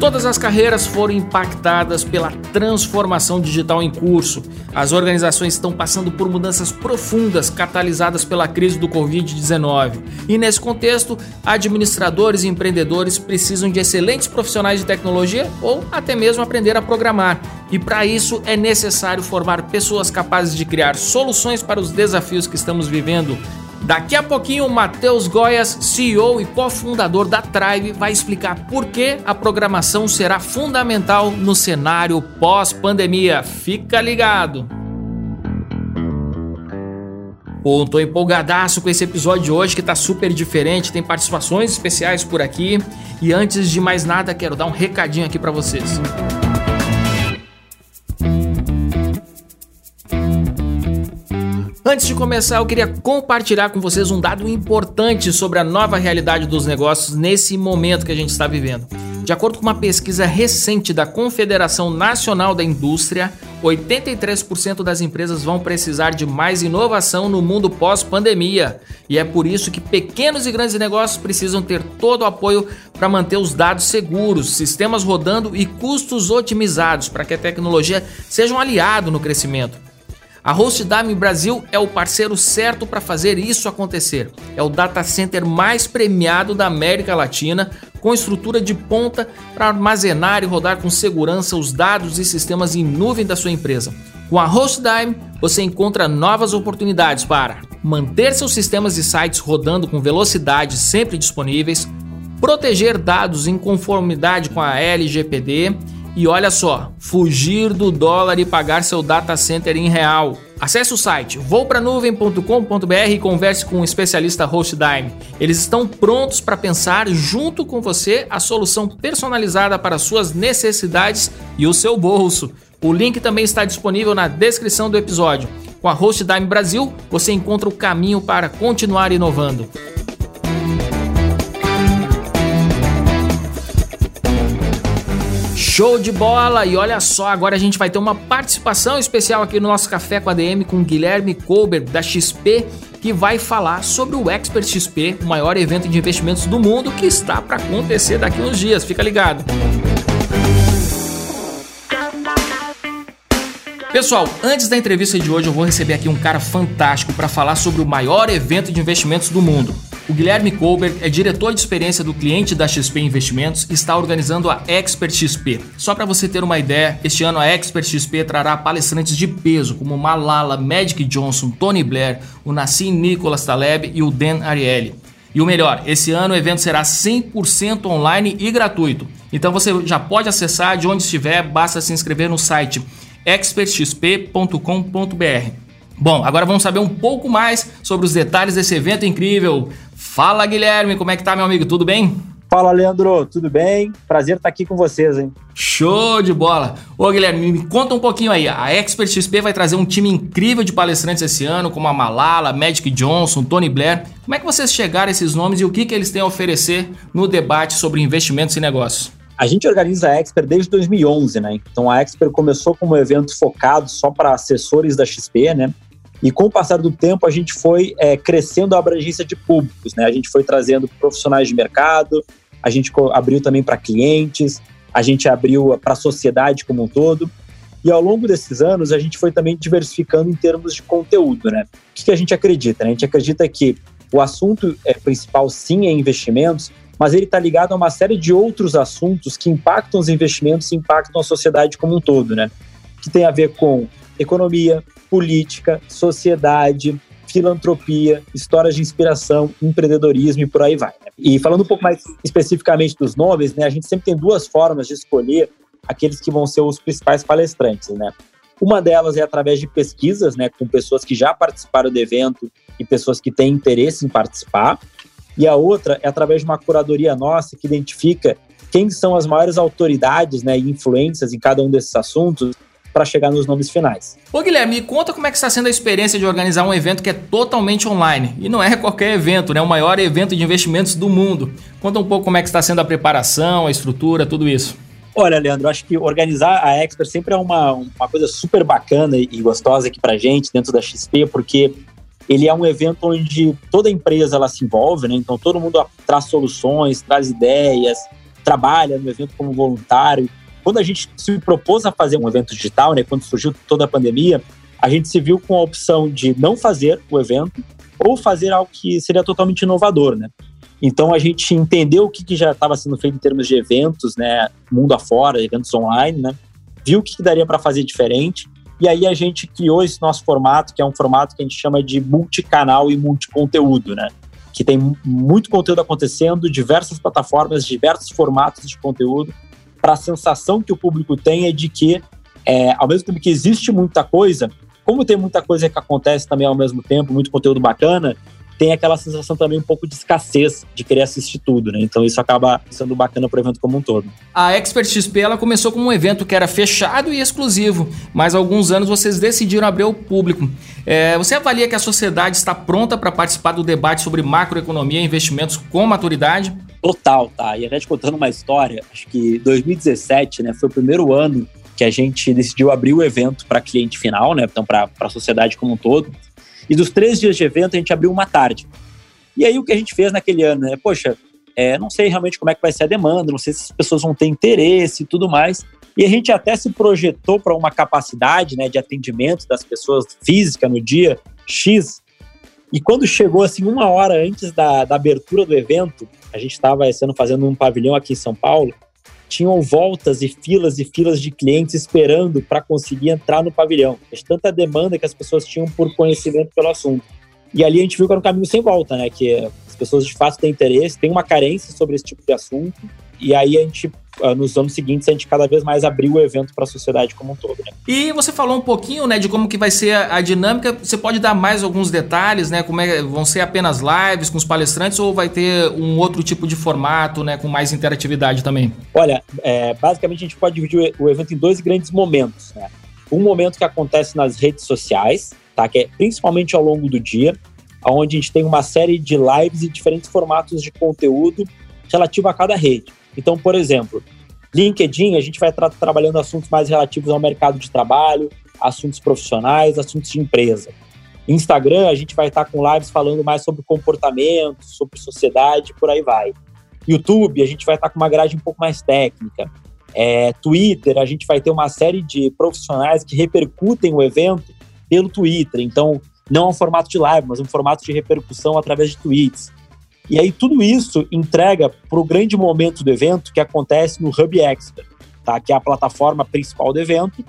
Todas as carreiras foram impactadas pela transformação digital em curso. As organizações estão passando por mudanças profundas catalisadas pela crise do Covid-19. E nesse contexto, administradores e empreendedores precisam de excelentes profissionais de tecnologia ou até mesmo aprender a programar. E para isso é necessário formar pessoas capazes de criar soluções para os desafios que estamos vivendo Daqui a pouquinho, o Matheus Goias, CEO e cofundador da Tribe, vai explicar por que a programação será fundamental no cenário pós-pandemia. Fica ligado! Pô, tô empolgadaço com esse episódio de hoje que tá super diferente, tem participações especiais por aqui. E antes de mais nada, quero dar um recadinho aqui para vocês. Antes de começar, eu queria compartilhar com vocês um dado importante sobre a nova realidade dos negócios nesse momento que a gente está vivendo. De acordo com uma pesquisa recente da Confederação Nacional da Indústria, 83% das empresas vão precisar de mais inovação no mundo pós-pandemia. E é por isso que pequenos e grandes negócios precisam ter todo o apoio para manter os dados seguros, sistemas rodando e custos otimizados para que a tecnologia seja um aliado no crescimento. A HostDime Brasil é o parceiro certo para fazer isso acontecer. É o data center mais premiado da América Latina, com estrutura de ponta para armazenar e rodar com segurança os dados e sistemas em nuvem da sua empresa. Com a HostDime, você encontra novas oportunidades para manter seus sistemas e sites rodando com velocidade sempre disponíveis, proteger dados em conformidade com a LGPD e olha só, fugir do dólar e pagar seu data center em real. Acesse o site voupanuvem.com.br e converse com o especialista HostDime. Eles estão prontos para pensar junto com você a solução personalizada para suas necessidades e o seu bolso. O link também está disponível na descrição do episódio. Com a HostDime Brasil, você encontra o caminho para continuar inovando. Show de bola! E olha só, agora a gente vai ter uma participação especial aqui no nosso Café com a DM com Guilherme Colbert da XP, que vai falar sobre o Expert XP, o maior evento de investimentos do mundo que está para acontecer daqui uns dias. Fica ligado! Pessoal, antes da entrevista de hoje, eu vou receber aqui um cara fantástico para falar sobre o maior evento de investimentos do mundo. O Guilherme Colbert é diretor de experiência do cliente da XP Investimentos e está organizando a Expert XP. Só para você ter uma ideia, este ano a Expert XP trará palestrantes de peso como Malala, Magic Johnson, Tony Blair, o Nassim Nicholas Taleb e o Dan Ariely. E o melhor, esse ano o evento será 100% online e gratuito. Então você já pode acessar de onde estiver, basta se inscrever no site expertxp.com.br. Bom, agora vamos saber um pouco mais sobre os detalhes desse evento incrível. Fala Guilherme, como é que tá, meu amigo? Tudo bem? Fala, Leandro, tudo bem? Prazer estar aqui com vocês, hein? Show de bola! Ô, Guilherme, me conta um pouquinho aí. A Expert XP vai trazer um time incrível de palestrantes esse ano, como a Malala, Magic Johnson, Tony Blair. Como é que vocês chegaram a esses nomes e o que, que eles têm a oferecer no debate sobre investimentos e negócios? A gente organiza a Expert desde 2011, né? Então a Expert começou como um evento focado só para assessores da XP, né? E com o passar do tempo, a gente foi é, crescendo a abrangência de públicos, né? A gente foi trazendo profissionais de mercado, a gente abriu também para clientes, a gente abriu para a sociedade como um todo. E ao longo desses anos, a gente foi também diversificando em termos de conteúdo, né? O que, que a gente acredita? Né? A gente acredita que o assunto é, principal, sim, é investimentos, mas ele está ligado a uma série de outros assuntos que impactam os investimentos e impactam a sociedade como um todo, né? Que tem a ver com economia, política, sociedade, filantropia, histórias de inspiração, empreendedorismo e por aí vai. Né? E falando um pouco mais especificamente dos nomes, né, a gente sempre tem duas formas de escolher aqueles que vão ser os principais palestrantes, né? Uma delas é através de pesquisas, né, com pessoas que já participaram do evento e pessoas que têm interesse em participar. E a outra é através de uma curadoria nossa que identifica quem são as maiores autoridades né, e influências em cada um desses assuntos para chegar nos nomes finais. Ô Guilherme, me conta como é que está sendo a experiência de organizar um evento que é totalmente online. E não é qualquer evento, né? O maior evento de investimentos do mundo. Conta um pouco como é que está sendo a preparação, a estrutura, tudo isso. Olha, Leandro, acho que organizar a Expert sempre é uma, uma coisa super bacana e gostosa aqui para gente dentro da XP, porque ele é um evento onde toda empresa ela se envolve, né? Então todo mundo traz soluções, traz ideias, trabalha no evento como voluntário. Quando a gente se propôs a fazer um evento digital, né, quando surgiu toda a pandemia, a gente se viu com a opção de não fazer o evento ou fazer algo que seria totalmente inovador, né? Então a gente entendeu o que, que já estava sendo feito em termos de eventos, né, mundo afora, eventos online, né? Viu o que, que daria para fazer diferente e aí a gente criou esse nosso formato, que é um formato que a gente chama de multicanal e multiconteúdo, né? Que tem muito conteúdo acontecendo, diversas plataformas, diversos formatos de conteúdo para a sensação que o público tem é de que, é, ao mesmo tempo que existe muita coisa, como tem muita coisa que acontece também ao mesmo tempo, muito conteúdo bacana, tem aquela sensação também um pouco de escassez de querer assistir tudo, né? Então isso acaba sendo bacana para o evento como um todo. A Expert XP ela começou como um evento que era fechado e exclusivo, mas há alguns anos vocês decidiram abrir ao público. É, você avalia que a sociedade está pronta para participar do debate sobre macroeconomia e investimentos com maturidade? Total, tá? E até te contando uma história, acho que 2017, né, foi o primeiro ano que a gente decidiu abrir o evento para cliente final, né? Então, para a sociedade como um todo. E dos três dias de evento, a gente abriu uma tarde. E aí, o que a gente fez naquele ano, né? Poxa, é, não sei realmente como é que vai ser a demanda, não sei se as pessoas vão ter interesse e tudo mais. E a gente até se projetou para uma capacidade né, de atendimento das pessoas física no dia X. E quando chegou assim uma hora antes da, da abertura do evento, a gente estava sendo fazendo um pavilhão aqui em São Paulo, tinham voltas e filas e filas de clientes esperando para conseguir entrar no pavilhão. De tanta demanda que as pessoas tinham por conhecimento pelo assunto. E ali a gente viu que era um caminho sem volta, né? Que as pessoas de fato têm interesse, têm uma carência sobre esse tipo de assunto. E aí a gente nos anos seguintes a gente cada vez mais abriu o evento para a sociedade como um todo. Né? E você falou um pouquinho, né, de como que vai ser a, a, dinâmica. Você pode dar mais alguns detalhes, né? Como é, vão ser apenas lives com os palestrantes ou vai ter um outro tipo de formato, né, com mais interatividade também? Olha, é, basicamente a gente pode dividir o evento em dois grandes momentos. Né? Um momento que acontece nas redes sociais, tá? Que é principalmente ao longo do dia, onde a gente tem uma série de lives e diferentes formatos de conteúdo relativo a cada rede. Então, por exemplo, LinkedIn, a gente vai estar trabalhando assuntos mais relativos ao mercado de trabalho, assuntos profissionais, assuntos de empresa. Instagram, a gente vai estar com lives falando mais sobre comportamento, sobre sociedade, por aí vai. YouTube, a gente vai estar com uma grade um pouco mais técnica. É, Twitter, a gente vai ter uma série de profissionais que repercutem o evento pelo Twitter. Então, não é um formato de live, mas um formato de repercussão através de tweets. E aí tudo isso entrega para o grande momento do evento que acontece no Hub Expert, tá? que é a plataforma principal do evento,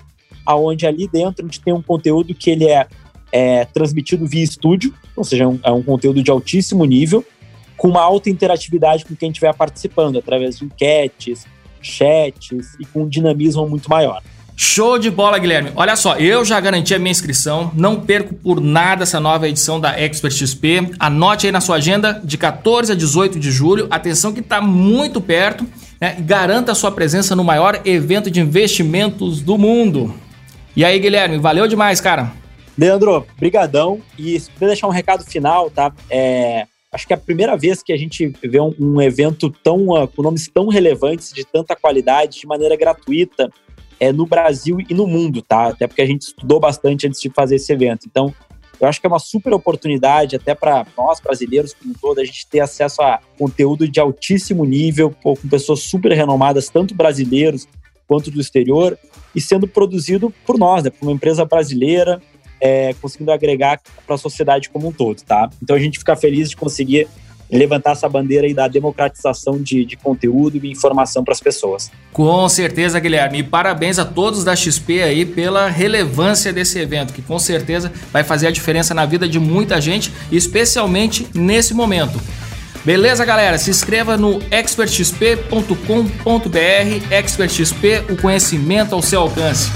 aonde ali dentro a gente tem um conteúdo que ele é, é transmitido via estúdio, ou seja, é um, é um, conteúdo de altíssimo nível, com uma alta interatividade com quem estiver participando, através de enquetes, chats e com um dinamismo muito maior. Show de bola, Guilherme. Olha só, eu já garanti a minha inscrição. Não perco por nada essa nova edição da Expert XP. Anote aí na sua agenda de 14 a 18 de julho. Atenção que está muito perto. Né? Garanta a sua presença no maior evento de investimentos do mundo. E aí, Guilherme, valeu demais, cara. Leandro, brigadão. E se puder deixar um recado final, tá? É, acho que é a primeira vez que a gente vê um, um evento tão uh, com nomes tão relevantes, de tanta qualidade, de maneira gratuita é, no Brasil e no mundo, tá? Até porque a gente estudou bastante antes de fazer esse evento. Então, eu acho que é uma super oportunidade, até para nós brasileiros como um todo, a gente ter acesso a conteúdo de altíssimo nível, com pessoas super renomadas, tanto brasileiros quanto do exterior, e sendo produzido por nós, né, por uma empresa brasileira, é, conseguindo agregar para a sociedade como um todo, tá? Então a gente fica feliz de conseguir levantar essa bandeira aí da democratização de, de conteúdo e informação para as pessoas. Com certeza, Guilherme. E parabéns a todos da XP aí pela relevância desse evento, que com certeza vai fazer a diferença na vida de muita gente, especialmente nesse momento. Beleza, galera? Se inscreva no expertxp.com.br. ExpertXP, o conhecimento ao seu alcance.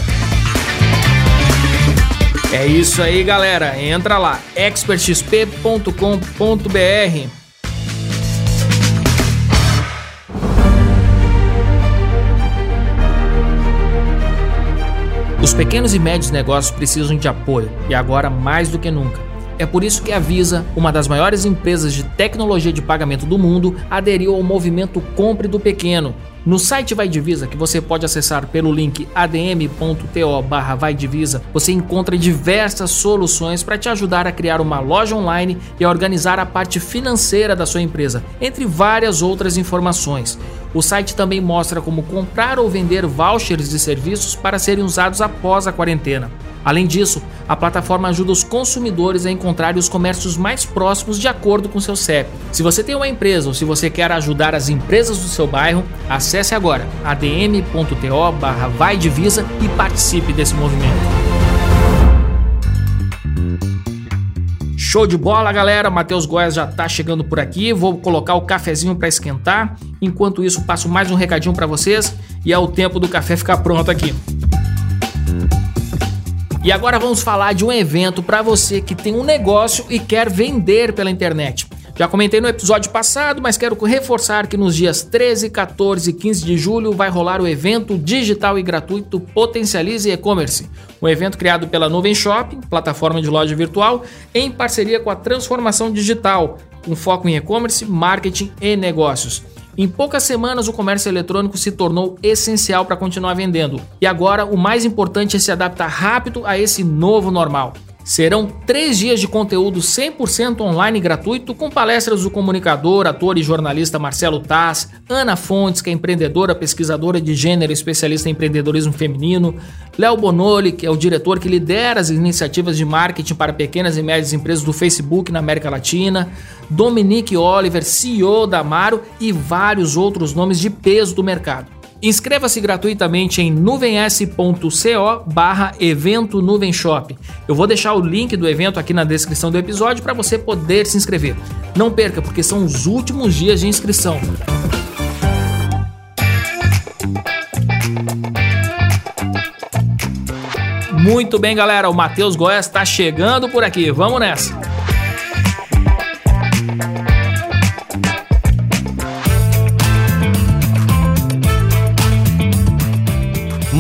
É isso aí, galera. Entra lá, expertxp.com.br. Os pequenos e médios negócios precisam de apoio e agora mais do que nunca. É por isso que a Visa, uma das maiores empresas de tecnologia de pagamento do mundo, aderiu ao movimento Compre do Pequeno. No site Vai Divisa, que você pode acessar pelo link adm.to barra Vai Divisa, você encontra diversas soluções para te ajudar a criar uma loja online e a organizar a parte financeira da sua empresa, entre várias outras informações. O site também mostra como comprar ou vender vouchers de serviços para serem usados após a quarentena. Além disso, a plataforma ajuda os consumidores a encontrar os comércios mais próximos de acordo com seu CEP. Se você tem uma empresa ou se você quer ajudar as empresas do seu bairro, acesse agora adm.to barra vai divisa e participe desse movimento. Show de bola, galera. Matheus Goiás já tá chegando por aqui. Vou colocar o cafezinho para esquentar. Enquanto isso, passo mais um recadinho para vocês e é o tempo do café ficar pronto aqui. E agora vamos falar de um evento para você que tem um negócio e quer vender pela internet. Já comentei no episódio passado, mas quero reforçar que nos dias 13, 14 e 15 de julho vai rolar o evento digital e gratuito Potencialize E-Commerce, um evento criado pela Nuvem Shopping, plataforma de loja virtual, em parceria com a Transformação Digital, com foco em e-commerce, marketing e negócios. Em poucas semanas, o comércio eletrônico se tornou essencial para continuar vendendo. E agora, o mais importante é se adaptar rápido a esse novo normal. Serão três dias de conteúdo 100% online gratuito, com palestras do comunicador, ator e jornalista Marcelo Taz, Ana Fontes, que é empreendedora, pesquisadora de gênero especialista em empreendedorismo feminino, Léo Bonoli, que é o diretor que lidera as iniciativas de marketing para pequenas e médias empresas do Facebook na América Latina, Dominique Oliver, CEO da Amaro e vários outros nomes de peso do mercado. Inscreva-se gratuitamente em nuvens.co barra evento Nuvem Shop. Eu vou deixar o link do evento aqui na descrição do episódio para você poder se inscrever. Não perca, porque são os últimos dias de inscrição. Muito bem, galera. O Matheus Goiás está chegando por aqui. Vamos nessa.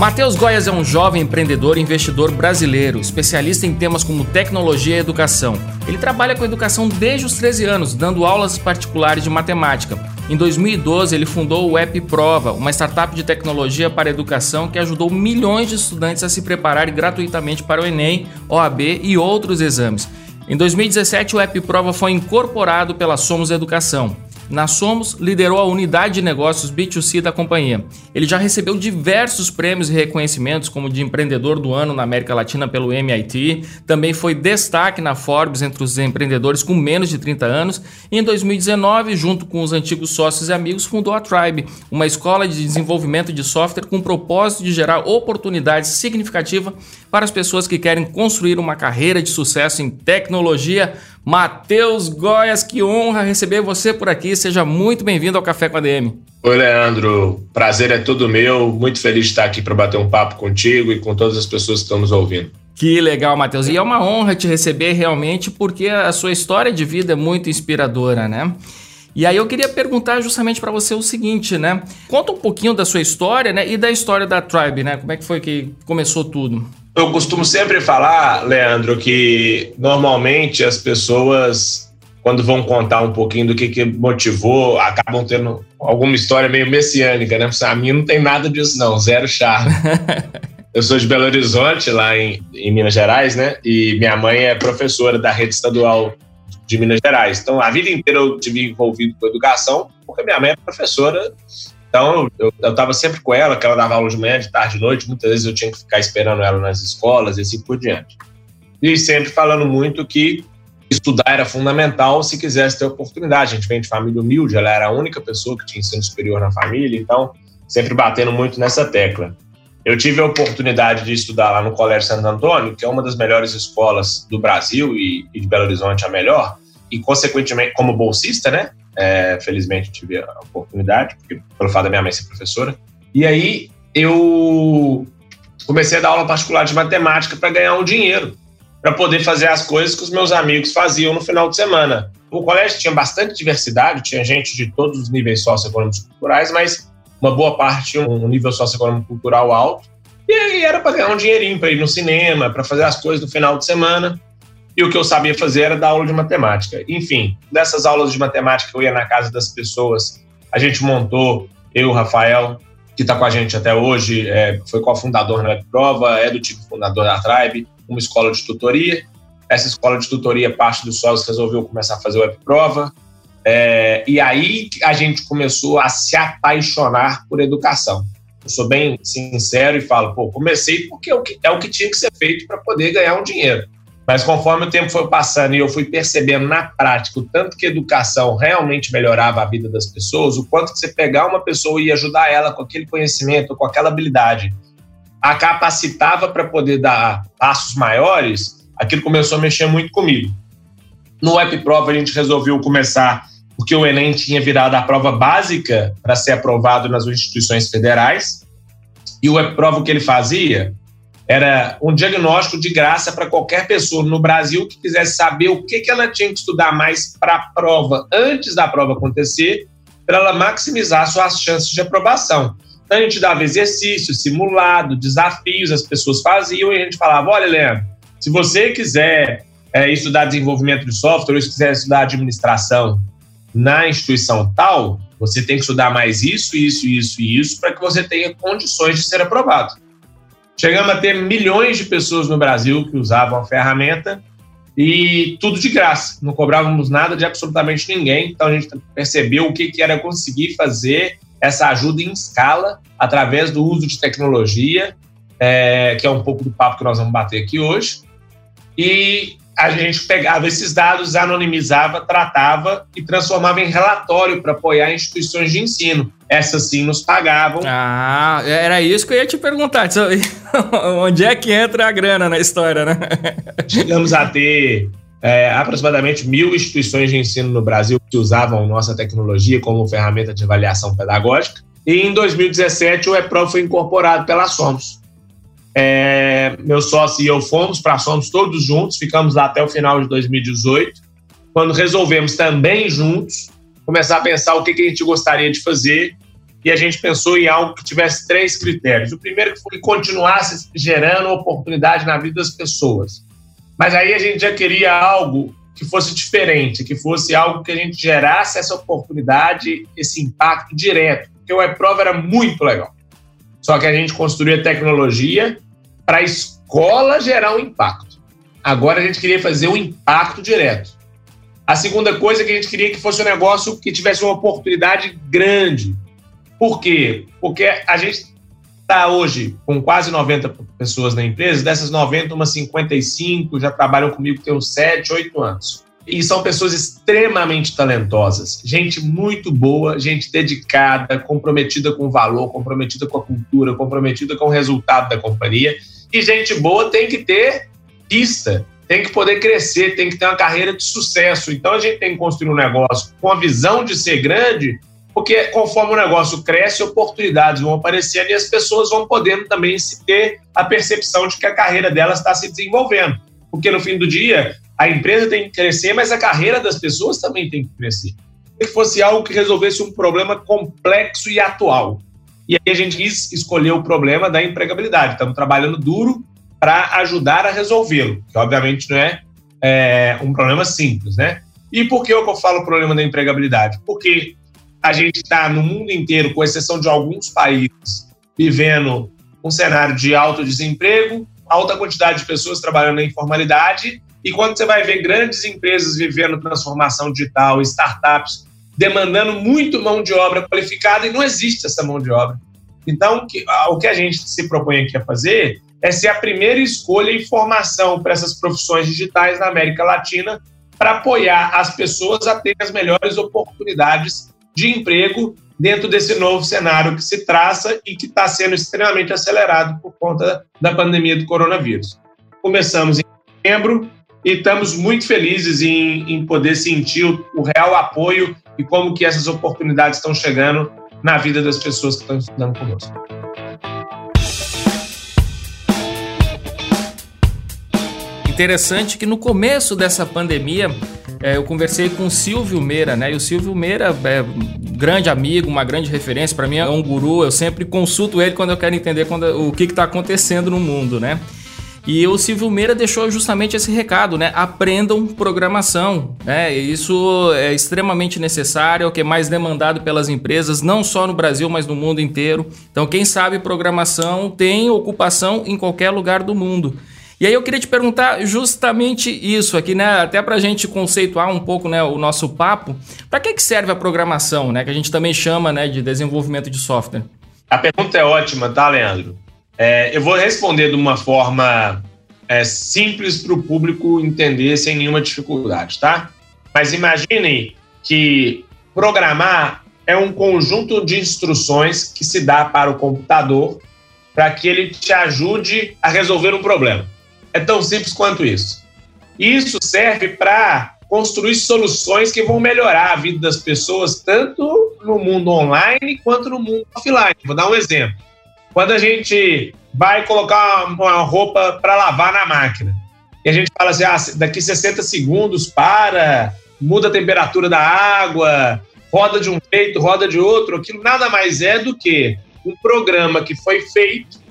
Matheus Goias é um jovem empreendedor e investidor brasileiro, especialista em temas como tecnologia e educação. Ele trabalha com educação desde os 13 anos, dando aulas particulares de matemática. Em 2012, ele fundou o App Prova, uma startup de tecnologia para educação que ajudou milhões de estudantes a se prepararem gratuitamente para o Enem, OAB e outros exames. Em 2017, o App Prova foi incorporado pela Somos Educação. Na Somos, liderou a unidade de negócios B2C da companhia. Ele já recebeu diversos prêmios e reconhecimentos, como de empreendedor do ano na América Latina pelo MIT, também foi destaque na Forbes entre os empreendedores com menos de 30 anos. E em 2019, junto com os antigos sócios e amigos, fundou a Tribe, uma escola de desenvolvimento de software com o propósito de gerar oportunidades significativas para as pessoas que querem construir uma carreira de sucesso em tecnologia. Matheus Goias, que honra receber você por aqui. Seja muito bem-vindo ao Café com a DM. Oi, Leandro. Prazer é todo meu. Muito feliz de estar aqui para bater um papo contigo e com todas as pessoas que estão nos ouvindo. Que legal, Matheus. E é uma honra te receber realmente, porque a sua história de vida é muito inspiradora, né? E aí eu queria perguntar justamente para você o seguinte, né? Conta um pouquinho da sua história, né? E da história da Tribe, né? Como é que foi que começou tudo? Eu costumo sempre falar, Leandro, que normalmente as pessoas, quando vão contar um pouquinho do que, que motivou, acabam tendo alguma história meio messiânica, né? A mim não tem nada disso, não, zero charme. eu sou de Belo Horizonte, lá em, em Minas Gerais, né? E minha mãe é professora da rede estadual de Minas Gerais. Então, a vida inteira eu tive envolvido com educação, porque minha mãe é professora então, eu estava sempre com ela, que ela dava aula de manhã, de tarde, de noite. Muitas vezes eu tinha que ficar esperando ela nas escolas e assim por diante. E sempre falando muito que estudar era fundamental se quisesse ter oportunidade. A gente vem de família humilde, ela era a única pessoa que tinha ensino superior na família, então sempre batendo muito nessa tecla. Eu tive a oportunidade de estudar lá no Colégio Santo Antônio, que é uma das melhores escolas do Brasil e, e de Belo Horizonte a melhor, e consequentemente como bolsista, né? É, felizmente tive a oportunidade, porque, pelo fato da minha mãe ser professora. E aí eu comecei a dar aula particular de matemática para ganhar um dinheiro. para poder fazer as coisas que os meus amigos faziam no final de semana. O colégio tinha bastante diversidade, tinha gente de todos os níveis socioeconômicos e culturais, mas uma boa parte um nível socioeconômico cultural alto. E aí era para ganhar um dinheirinho para ir no cinema, para fazer as coisas no final de semana. E o que eu sabia fazer era dar aula de matemática. Enfim, dessas aulas de matemática eu ia na casa das pessoas, a gente montou, eu, o Rafael, que está com a gente até hoje, é, foi cofundador na Prova, é do tipo fundador da Tribe, uma escola de tutoria. Essa escola de tutoria, parte dos sócios resolveu começar a fazer web prova. É, e aí a gente começou a se apaixonar por educação. Eu sou bem sincero e falo, pô, comecei porque é o que, é o que tinha que ser feito para poder ganhar um dinheiro. Mas conforme o tempo foi passando e eu fui percebendo na prática o tanto que educação realmente melhorava a vida das pessoas, o quanto que você pegar uma pessoa e ajudar ela com aquele conhecimento, com aquela habilidade, a capacitava para poder dar passos maiores, aquilo começou a mexer muito comigo. No WebProva a gente resolveu começar porque o Enem tinha virado a prova básica para ser aprovado nas instituições federais. E o WebProva o que ele fazia era um diagnóstico de graça para qualquer pessoa no Brasil que quisesse saber o que, que ela tinha que estudar mais para a prova antes da prova acontecer, para ela maximizar suas chances de aprovação. Então a gente dava exercício, simulado, desafios, as pessoas faziam e a gente falava: olha, Leandro, se você quiser é, estudar desenvolvimento de software ou se quiser estudar administração na instituição tal, você tem que estudar mais isso, isso, isso e isso para que você tenha condições de ser aprovado. Chegamos a ter milhões de pessoas no Brasil que usavam a ferramenta e tudo de graça, não cobrávamos nada de absolutamente ninguém. Então a gente percebeu o que, era conseguir fazer essa ajuda em escala através do uso de tecnologia, é, que é um pouco do papo que nós vamos bater aqui hoje. E a gente pegava esses dados, anonimizava, tratava e transformava em relatório para apoiar instituições de ensino. Essas sim nos pagavam. Ah, era isso que eu ia te perguntar. Onde é que entra a grana na história, né? Chegamos a ter é, aproximadamente mil instituições de ensino no Brasil que usavam nossa tecnologia como ferramenta de avaliação pedagógica. E em 2017 o EPRO foi incorporado pela Somos. É, meu sócio e eu fomos para a Somos todos juntos, ficamos lá até o final de 2018, quando resolvemos também juntos começar a pensar o que, que a gente gostaria de fazer e a gente pensou em algo que tivesse três critérios. O primeiro foi que continuasse gerando oportunidade na vida das pessoas. Mas aí a gente já queria algo que fosse diferente, que fosse algo que a gente gerasse essa oportunidade, esse impacto direto. Porque o WebProva era muito legal. Só que a gente construía tecnologia para a escola gerar um impacto. Agora a gente queria fazer um impacto direto. A segunda coisa é que a gente queria que fosse um negócio que tivesse uma oportunidade grande. Por quê? Porque a gente está hoje com quase 90 pessoas na empresa, dessas 90, umas 55 já trabalham comigo tem uns 7, 8 anos. E são pessoas extremamente talentosas, gente muito boa, gente dedicada, comprometida com o valor, comprometida com a cultura, comprometida com o resultado da companhia. E gente boa tem que ter pista, tem que poder crescer, tem que ter uma carreira de sucesso. Então a gente tem que construir um negócio com a visão de ser grande porque conforme o negócio cresce, oportunidades vão aparecendo e as pessoas vão podendo também se ter a percepção de que a carreira delas está se desenvolvendo. Porque no fim do dia, a empresa tem que crescer, mas a carreira das pessoas também tem que crescer. Que fosse algo que resolvesse um problema complexo e atual. E aí a gente quis escolher o problema da empregabilidade. Estamos trabalhando duro para ajudar a resolvê-lo, que obviamente não é, é, um problema simples, né? E por que eu falo problema da empregabilidade? Porque a gente está no mundo inteiro, com exceção de alguns países, vivendo um cenário de alto desemprego, alta quantidade de pessoas trabalhando na informalidade, e quando você vai ver grandes empresas vivendo transformação digital, startups demandando muito mão de obra qualificada, e não existe essa mão de obra. Então, o que a gente se propõe aqui a fazer é ser a primeira escolha e formação para essas profissões digitais na América Latina, para apoiar as pessoas a ter as melhores oportunidades de emprego dentro desse novo cenário que se traça e que está sendo extremamente acelerado por conta da pandemia do coronavírus. Começamos em setembro e estamos muito felizes em, em poder sentir o, o, real apoio e como que essas oportunidades estão chegando na vida das pessoas que estão estudando conosco. Interessante que no começo dessa pandemia é, eu conversei com o Silvio Meira, né? E o Silvio Meira é um grande amigo, uma grande referência para mim, é um guru. Eu sempre consulto ele quando eu quero entender quando, o que está acontecendo no mundo, né? E o Silvio Meira deixou justamente esse recado, né? Aprendam programação, né? Isso é extremamente necessário, é o que é mais demandado pelas empresas, não só no Brasil, mas no mundo inteiro. Então, quem sabe programação tem ocupação em qualquer lugar do mundo. E aí eu queria te perguntar justamente isso aqui, né? Até para a gente conceituar um pouco né, o nosso papo. Para que, que serve a programação, né? Que a gente também chama né, de desenvolvimento de software. A pergunta é ótima, tá, Leandro? É, eu vou responder de uma forma é, simples para o público entender sem nenhuma dificuldade, tá? Mas imaginem que programar é um conjunto de instruções que se dá para o computador para que ele te ajude a resolver um problema. É tão simples quanto isso. Isso serve para construir soluções que vão melhorar a vida das pessoas, tanto no mundo online quanto no mundo offline. Vou dar um exemplo. Quando a gente vai colocar uma roupa para lavar na máquina, e a gente fala assim, ah, daqui 60 segundos para, muda a temperatura da água, roda de um jeito, roda de outro, aquilo nada mais é do que um programa que foi feito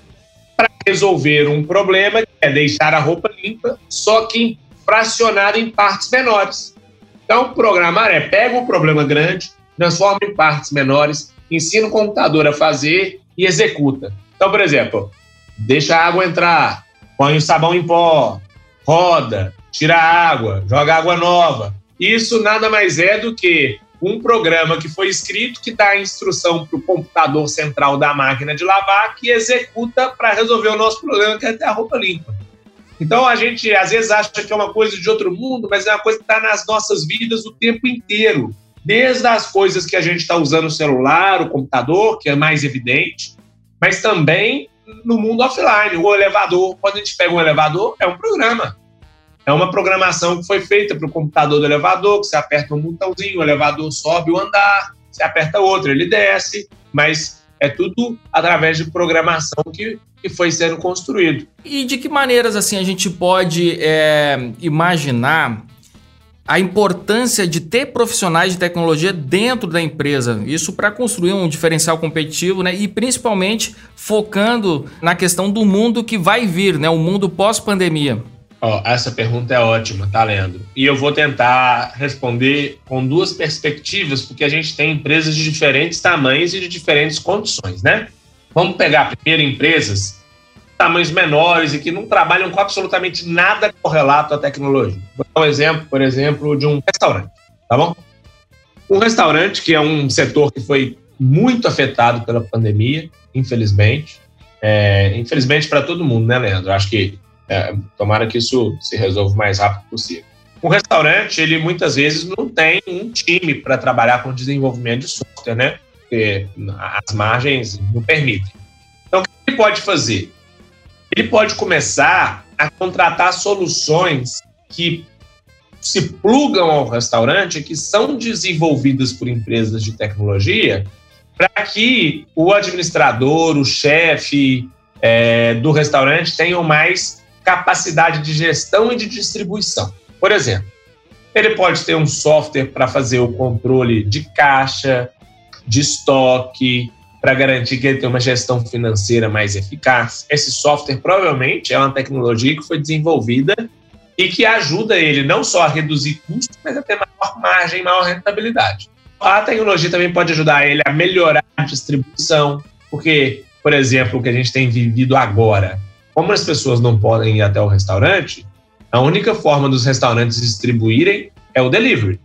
para resolver um problema, que é deixar a roupa limpa, só que fracionado em partes menores. Então, programar é pega um problema grande, transforma em partes menores, ensina o computador a fazer e executa. Então, por exemplo, deixa a água entrar, põe o sabão em pó, roda, tira a água, joga água nova. Isso nada mais é do que um programa que foi escrito que dá a instrução para o computador central da máquina de lavar que executa para resolver o nosso problema, que é ter a roupa limpa. Então a gente às vezes acha que é uma coisa de outro mundo, mas é uma coisa que está nas nossas vidas o tempo inteiro. Desde as coisas que a gente está usando o celular, o computador, que é mais evidente, mas também no mundo offline, o elevador. Quando a gente pega um elevador, é um programa. É uma programação que foi feita para o computador do elevador, que você aperta um botãozinho, o elevador sobe o andar, você aperta outro, ele desce, mas é tudo através de programação que, que foi sendo construído. E de que maneiras assim a gente pode é, imaginar a importância de ter profissionais de tecnologia dentro da empresa. Isso para construir um diferencial competitivo, né? E principalmente focando na questão do mundo que vai vir, né? O mundo pós-pandemia. Oh, essa pergunta é ótima, tá, Leandro? E eu vou tentar responder com duas perspectivas, porque a gente tem empresas de diferentes tamanhos e de diferentes condições, né? Vamos pegar primeiro empresas tamanhos menores e que não trabalham com absolutamente nada correlato à tecnologia. Vou dar um exemplo, por exemplo, de um restaurante, tá bom? Um restaurante que é um setor que foi muito afetado pela pandemia, infelizmente. É, infelizmente para todo mundo, né, Leandro? Acho que é, tomara que isso se resolva o mais rápido possível. Um restaurante, ele muitas vezes não tem um time para trabalhar com desenvolvimento de software, né? Porque as margens não permitem. Então, o que ele pode fazer? ele pode começar a contratar soluções que se plugam ao restaurante, que são desenvolvidas por empresas de tecnologia, para que o administrador, o chefe é, do restaurante tenham mais capacidade de gestão e de distribuição. Por exemplo, ele pode ter um software para fazer o controle de caixa, de estoque, para garantir que ele tenha uma gestão financeira mais eficaz. Esse software provavelmente é uma tecnologia que foi desenvolvida e que ajuda ele não só a reduzir custos, mas a ter maior margem, maior rentabilidade. A tecnologia também pode ajudar ele a melhorar a distribuição, porque, por exemplo, o que a gente tem vivido agora, como as pessoas não podem ir até o restaurante, a única forma dos restaurantes distribuírem é o delivery.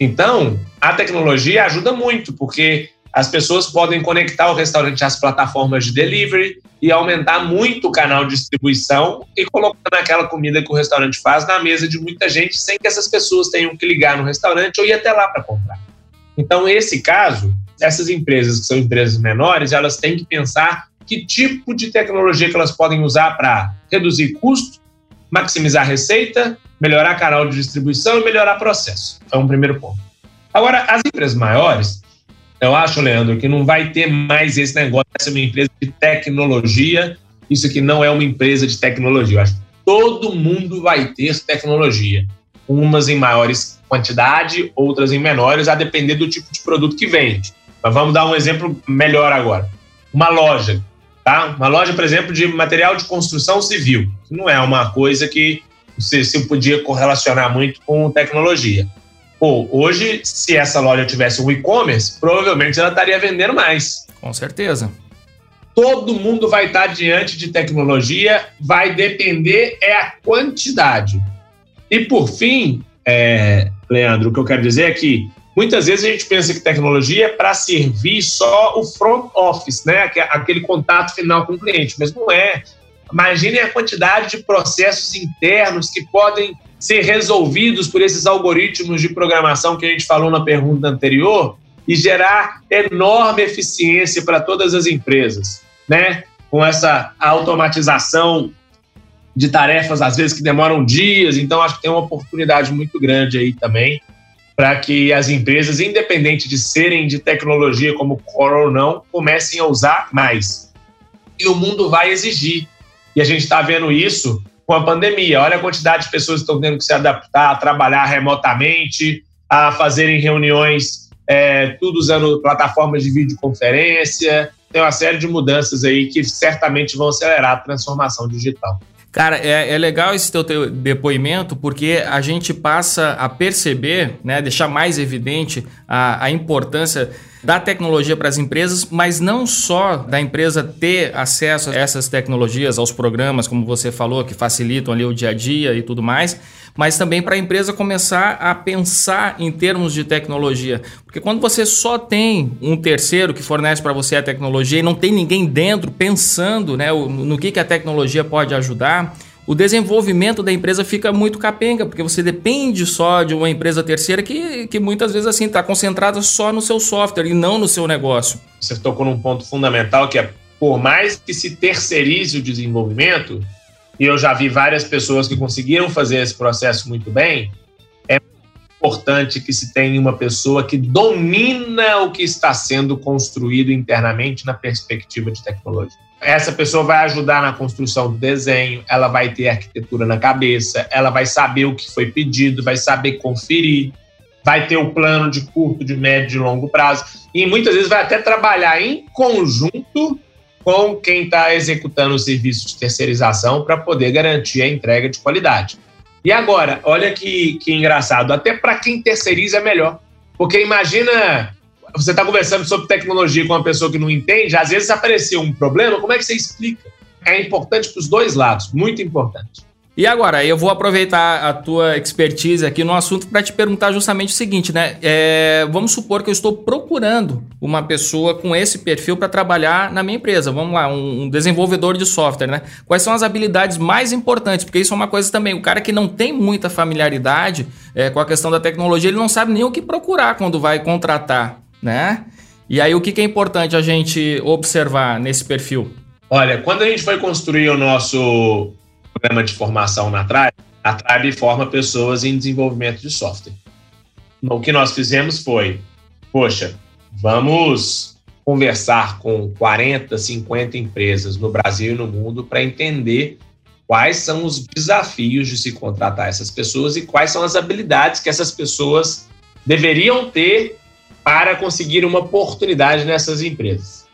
Então, a tecnologia ajuda muito, porque as pessoas podem conectar o restaurante às plataformas de delivery e aumentar muito o canal de distribuição e colocar aquela comida que o restaurante faz na mesa de muita gente sem que essas pessoas tenham que ligar no restaurante ou ir até lá para comprar. Então, nesse caso, essas empresas que são empresas menores, elas têm que pensar que tipo de tecnologia que elas podem usar para reduzir custo, maximizar receita, melhorar canal de distribuição e melhorar processo. É um primeiro ponto. Agora, as empresas maiores, eu acho, Leandro, que não vai ter mais esse negócio de ser uma empresa de tecnologia. Isso aqui não é uma empresa de tecnologia. Eu acho todo mundo vai ter tecnologia. Umas em maiores quantidade, outras em menores, a depender do tipo de produto que vende. Mas vamos dar um exemplo melhor agora. Uma loja, tá? Uma loja, por exemplo, de material de construção civil. Não é uma coisa que você se podia correlacionar muito com tecnologia. Pô, hoje, se essa loja tivesse um e-commerce, provavelmente ela estaria vendendo mais. Com certeza. Todo mundo vai estar diante de tecnologia, vai depender é a quantidade. E por fim, é, Leandro, o que eu quero dizer é que muitas vezes a gente pensa que tecnologia é para servir só o front office, né? Aquele contato final com o cliente, mas não é. Imagine a quantidade de processos internos que podem ser resolvidos por esses algoritmos de programação que a gente falou na pergunta anterior e gerar enorme eficiência para todas as empresas né? Com essa automatização de tarefas, às vezes, que demoram dias. Então, acho que tem uma oportunidade muito grande aí também para que as empresas, independente de serem de tecnologia como core ou não, comecem a usar mais. E o mundo vai exigir. E a gente está vendo isso com a pandemia. Olha a quantidade de pessoas que estão tendo que se adaptar, a trabalhar remotamente, a fazerem reuniões, é, tudo usando plataformas de videoconferência, tem uma série de mudanças aí que certamente vão acelerar a transformação digital. Cara, é, é, legal esse teu, teu, depoimento porque a gente passa a perceber, né, deixar mais evidente a, a importância da tecnologia para as empresas, mas não só da empresa ter acesso a essas tecnologias, aos programas, como você falou, que facilitam ali o dia a dia e tudo mais, mas também para a empresa começar a pensar em termos de tecnologia. Porque quando você só tem um terceiro que fornece para você a tecnologia e não tem ninguém dentro pensando né, no que, que a tecnologia pode ajudar, o desenvolvimento da empresa fica muito capenga, porque você depende só de uma empresa terceira que, que muitas vezes assim está concentrada só no seu software e não no seu negócio. Você tocou num ponto fundamental que é por mais que se terceirize o desenvolvimento, e eu já vi várias pessoas que conseguiram fazer esse processo muito bem, é importante que se tenha uma pessoa que domina o que está sendo construído internamente na perspectiva de tecnologia. Essa pessoa vai ajudar na construção do desenho, ela vai ter arquitetura na cabeça, ela vai saber o que foi pedido, vai saber conferir, vai ter o plano de curto, de médio e longo prazo, e muitas vezes vai até trabalhar em conjunto com quem está executando o serviço de terceirização para poder garantir a entrega de qualidade. E agora, olha que, que engraçado, até para quem terceiriza é melhor. Porque imagina, você está conversando sobre tecnologia com uma pessoa que não entende, às vezes apareceu um problema, como é que você explica? É importante para os dois lados, muito importante. E agora, eu vou aproveitar a tua expertise aqui no assunto para te perguntar justamente o seguinte, né? É, vamos supor que eu estou procurando uma pessoa com esse perfil para trabalhar na minha empresa. Vamos lá, um, um, desenvolvedor de software, né? Quais são as habilidades mais importantes? Porque isso é uma coisa também. O cara que não tem muita familiaridade é, com a questão da tecnologia, ele não sabe nem o que procurar quando vai contratar, né? E aí, o que, que é importante a gente observar nesse perfil? Olha, quando a gente foi construir o nosso programa de formação na Tribe, a Tribe forma pessoas em desenvolvimento de software. O que nós fizemos foi, poxa, vamos conversar com 40, 50 empresas no Brasil e no mundo para entender quais são os desafios de se contratar essas pessoas e quais são as habilidades que essas pessoas deveriam ter para conseguir uma oportunidade nessas empresas.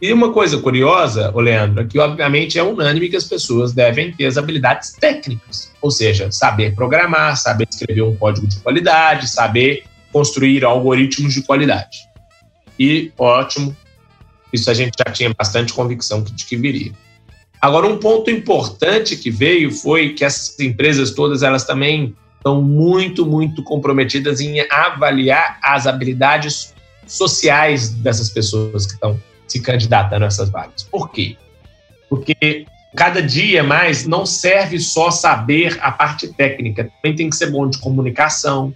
E uma coisa curiosa, Leandro, é que obviamente é unânime que as pessoas devem ter as habilidades técnicas, ou seja, saber programar, saber escrever um código de qualidade, saber construir algoritmos de qualidade. E ótimo, isso a gente já tinha bastante convicção de que viria. Agora, um ponto importante que veio foi que essas empresas todas, elas também estão muito, muito comprometidas em avaliar as habilidades sociais dessas pessoas que estão se candidatando a essas vagas. Por quê? Porque cada dia mais não serve só saber a parte técnica, também tem que ser bom de comunicação,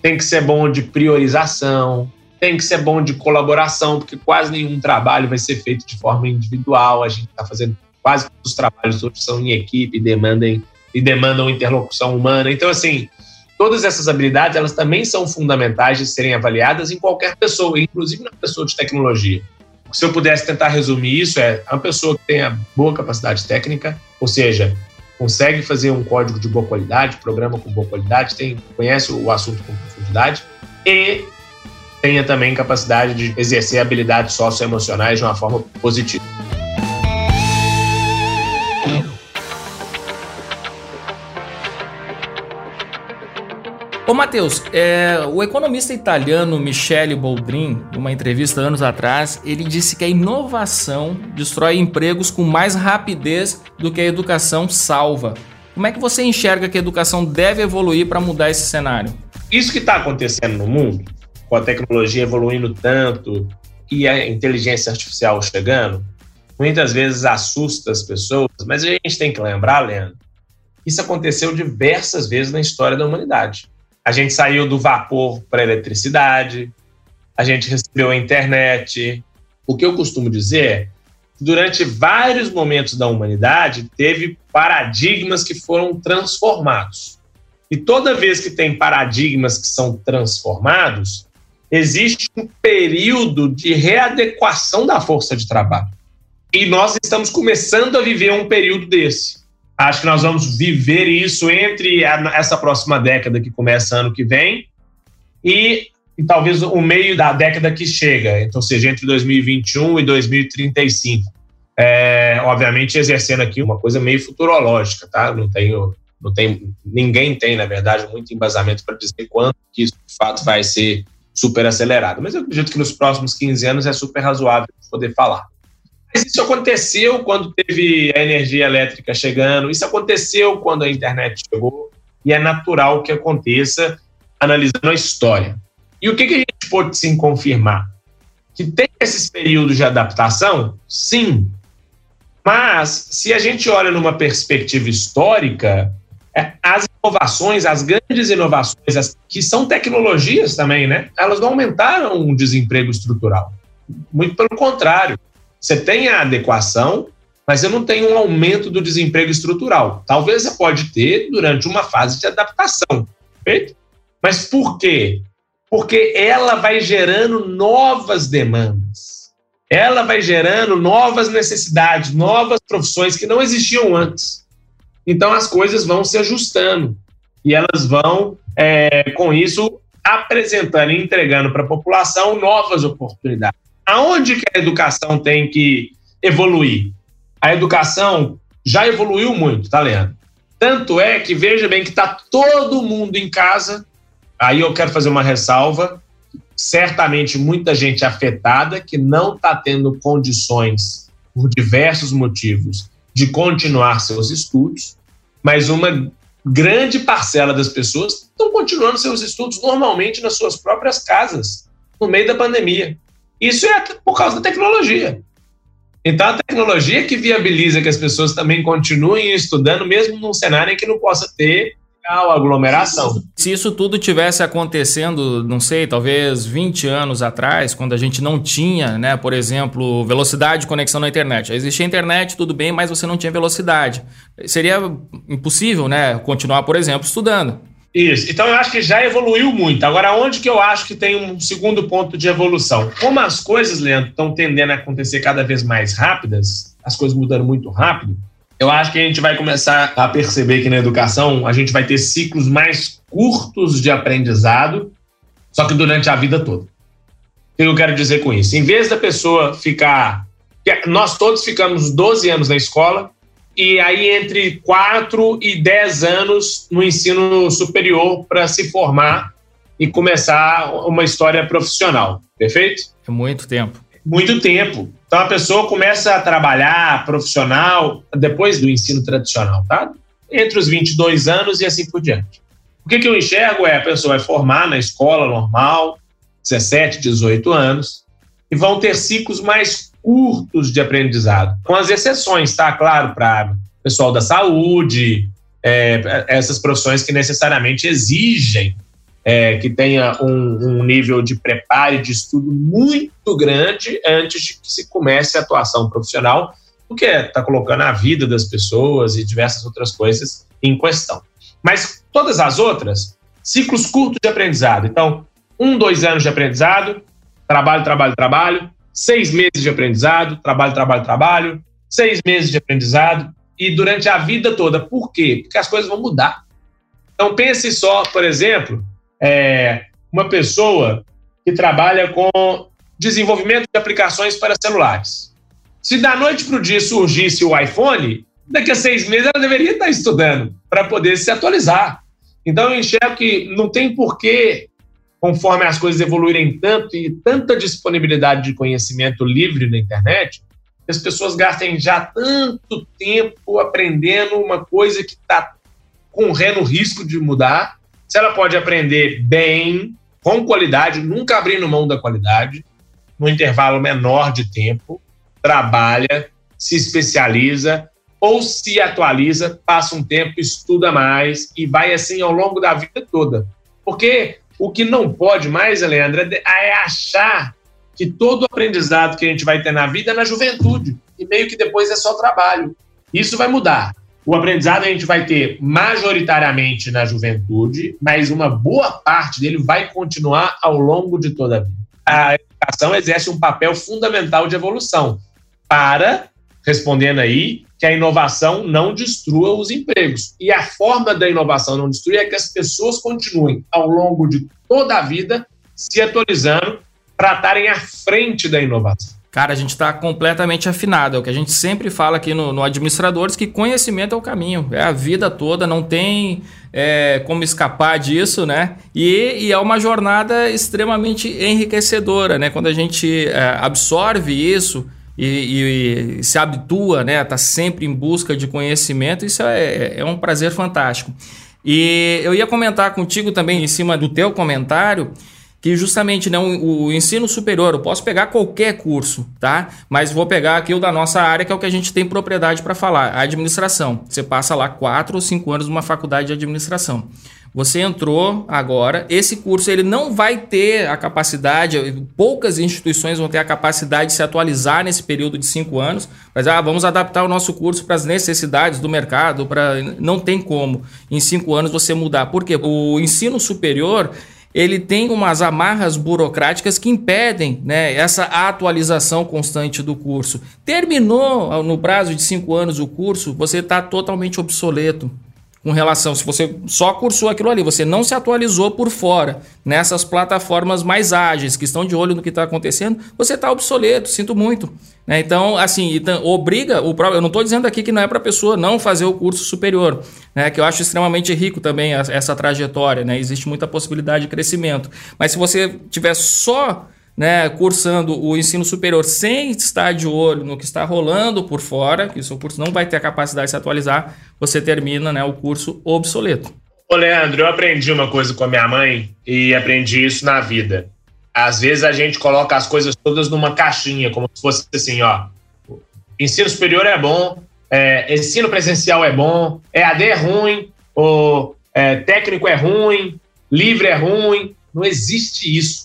tem que ser bom de priorização, tem que ser bom de colaboração, porque quase nenhum trabalho vai ser feito de forma individual. A gente está fazendo quase todos os trabalhos hoje são em equipe, demandam e demandam interlocução humana. Então, assim, todas essas habilidades elas também são fundamentais de serem avaliadas em qualquer pessoa, inclusive na pessoa de tecnologia se eu pudesse tentar resumir isso, é uma pessoa que tenha boa capacidade técnica, ou seja, consegue fazer um código de boa qualidade, programa com boa qualidade, tem, conhece o assunto com profundidade e tenha também capacidade de exercer habilidades socioemocionais de uma forma positiva. Matheus, é, o economista italiano Michele Boldrin, numa entrevista anos atrás, ele disse que a inovação destrói empregos com mais rapidez do que a educação salva. Como é que você enxerga que a educação deve evoluir para mudar esse cenário? Isso que está acontecendo no mundo, com a tecnologia evoluindo tanto e a inteligência artificial chegando, muitas vezes assusta as pessoas, mas a gente tem que lembrar, Leandro, isso aconteceu diversas vezes na história da humanidade. A gente saiu do vapor para a eletricidade, a gente recebeu a internet. O que eu costumo dizer é durante vários momentos da humanidade, teve paradigmas que foram transformados. E toda vez que tem paradigmas que são transformados, existe um período de readequação da força de trabalho. E nós estamos começando a viver um período desse. Acho que nós vamos viver isso entre a, essa próxima década que começa ano que vem e, e, talvez o meio da década que chega, então seja entre 2021 e 2035. É, obviamente exercendo aqui uma coisa meio futurológica, tá? Não tenho, não tem, ninguém tem, na verdade, muito embasamento para dizer quando que isso de fato vai ser super acelerado. Mas eu acredito que nos próximos 15 anos é super razoável poder falar. Isso aconteceu quando teve a energia elétrica chegando, isso aconteceu quando a internet chegou, e é natural que aconteça analisando a história. E o que, que a gente pode sim confirmar? Que tem esses períodos de adaptação? Sim. Mas, se a gente olha numa perspectiva histórica, é, as inovações, as grandes inovações, as, que são tecnologias também, né? Elas não aumentaram o desemprego estrutural. Muito pelo contrário. Você tem a adequação, mas você não tem um aumento do desemprego estrutural. Talvez você pode ter durante uma fase de adaptação, perfeito? Mas por quê? Porque ela vai gerando novas demandas. Ela vai gerando novas necessidades, novas profissões que não existiam antes. Então as coisas vão se ajustando e elas vão, é, com isso, apresentando e entregando para a população novas oportunidades. Aonde que a educação tem que evoluir? A educação já evoluiu muito, tá, Leandro? Tanto é que veja bem que está todo mundo em casa. Aí eu quero fazer uma ressalva. Certamente muita gente afetada que não está tendo condições, por diversos motivos, de continuar seus estudos, mas uma grande parcela das pessoas estão continuando seus estudos normalmente nas suas próprias casas, no meio da pandemia. Isso é por causa da tecnologia. Então, a tecnologia que viabiliza que as pessoas também continuem estudando, mesmo num cenário em que não possa ter a aglomeração. Se isso tudo tivesse acontecendo, não sei, talvez 20 anos atrás, quando a gente não tinha, né, por exemplo, velocidade de conexão na internet. Existia internet, tudo bem, mas você não tinha velocidade. Seria impossível, né, continuar, por exemplo, estudando. Isso. Então eu acho que já evoluiu muito. Agora, onde que eu acho que tem um segundo ponto de evolução? Como as coisas, Leandro, estão tendendo a acontecer cada vez mais rápidas, as coisas mudando muito rápido, eu acho que a gente vai começar a perceber que na educação a gente vai ter ciclos mais curtos de aprendizado, só que durante a vida toda. O que eu quero dizer com isso? Em vez da pessoa ficar. Nós todos ficamos 12 anos na escola, e aí entre 4 e 10 anos no ensino superior para se formar e começar uma história profissional, perfeito? É muito tempo. Muito tempo. Então a pessoa começa a trabalhar profissional depois do ensino tradicional, tá? Entre os 22 anos e assim por diante. O que, que eu enxergo é a pessoa vai formar na escola normal, 17, 18 anos, e vão ter ciclos mais curtos de aprendizado, com as exceções, tá? Claro, para pessoal da saúde, é, essas profissões que necessariamente exigem é, que tenha um, um, nível de preparo e de estudo muito grande antes de que se comece a atuação profissional, porque está colocando a vida das pessoas e diversas outras coisas em questão. Mas todas as outras, ciclos curtos de aprendizado. Então, um, dois anos de aprendizado, trabalho, trabalho, trabalho, seis meses de aprendizado, trabalho, trabalho, trabalho, seis meses de aprendizado, e durante a vida toda. Por quê? Porque as coisas vão mudar. Então pense só, por exemplo, é, uma pessoa que trabalha com desenvolvimento de aplicações para celulares. Se da noite para o dia surgisse o iPhone, daqui a seis meses ela deveria estar estudando para poder se atualizar. Então eu enxergo que não tem porquê, conforme as coisas evoluírem tanto e tanta disponibilidade de conhecimento livre na internet, as pessoas gastem já tanto tempo aprendendo uma coisa que está correndo risco de mudar. Se ela pode aprender bem, com qualidade, nunca abrindo mão da qualidade, no intervalo menor de tempo, trabalha, se especializa ou se atualiza, passa um tempo, estuda mais e vai assim ao longo da vida toda. Porque o que não pode mais, Leandra, é achar que todo aprendizado que a gente vai ter na vida é na juventude e meio que depois é só trabalho. Isso vai mudar. O aprendizado a gente vai ter majoritariamente na juventude, mas uma boa parte dele vai continuar ao longo de toda a vida. A educação exerce um papel fundamental de evolução para, respondendo aí, que a inovação não destrua os empregos. E a forma da inovação não destruir é que as pessoas continuem ao longo de toda a vida se atualizando para estarem à frente da inovação. Cara, a gente está completamente afinado. É o que a gente sempre fala aqui no, no Administradores, que conhecimento é o caminho. É a vida toda, não tem é, como escapar disso, né? E, e, é uma jornada extremamente enriquecedora, né? Quando a gente é, absorve isso e, e, se habitua, né? Tá sempre em busca de conhecimento, isso é, é um prazer fantástico. E eu ia comentar contigo também, em cima do teu comentário, que justamente não né, o ensino superior, eu posso pegar qualquer curso, tá? Mas vou pegar aqui o da nossa área, que é o que a gente tem propriedade para falar, a administração. Você passa lá quatro ou cinco anos numa faculdade de administração. Você entrou agora, esse curso ele não vai ter a capacidade, poucas instituições vão ter a capacidade de se atualizar nesse período de cinco anos, mas ah, vamos adaptar o nosso curso para as necessidades do mercado, para não tem como em cinco anos você mudar. Por quê? O ensino superior ele tem umas amarras burocráticas que impedem né, essa atualização constante do curso. Terminou no prazo de cinco anos o curso, você está totalmente obsoleto com relação, se você só cursou aquilo ali, você não se atualizou por fora nessas plataformas mais ágeis que estão de olho no que está acontecendo, você está obsoleto, sinto muito. Né? Então, assim, obriga o próprio. Eu não estou dizendo aqui que não é para a pessoa não fazer o curso superior, né? que eu acho extremamente rico também essa trajetória, né? existe muita possibilidade de crescimento. Mas se você tiver só né, cursando o ensino superior sem estar de olho no que está rolando por fora, que o seu curso não vai ter a capacidade de se atualizar, você termina né, o curso obsoleto. Ô Leandro, eu aprendi uma coisa com a minha mãe e aprendi isso na vida. Às vezes a gente coloca as coisas todas numa caixinha, como se fosse assim, ó. Ensino superior é bom, é, ensino presencial é bom, EAD é ruim, o é, técnico é ruim, livre é ruim. Não existe isso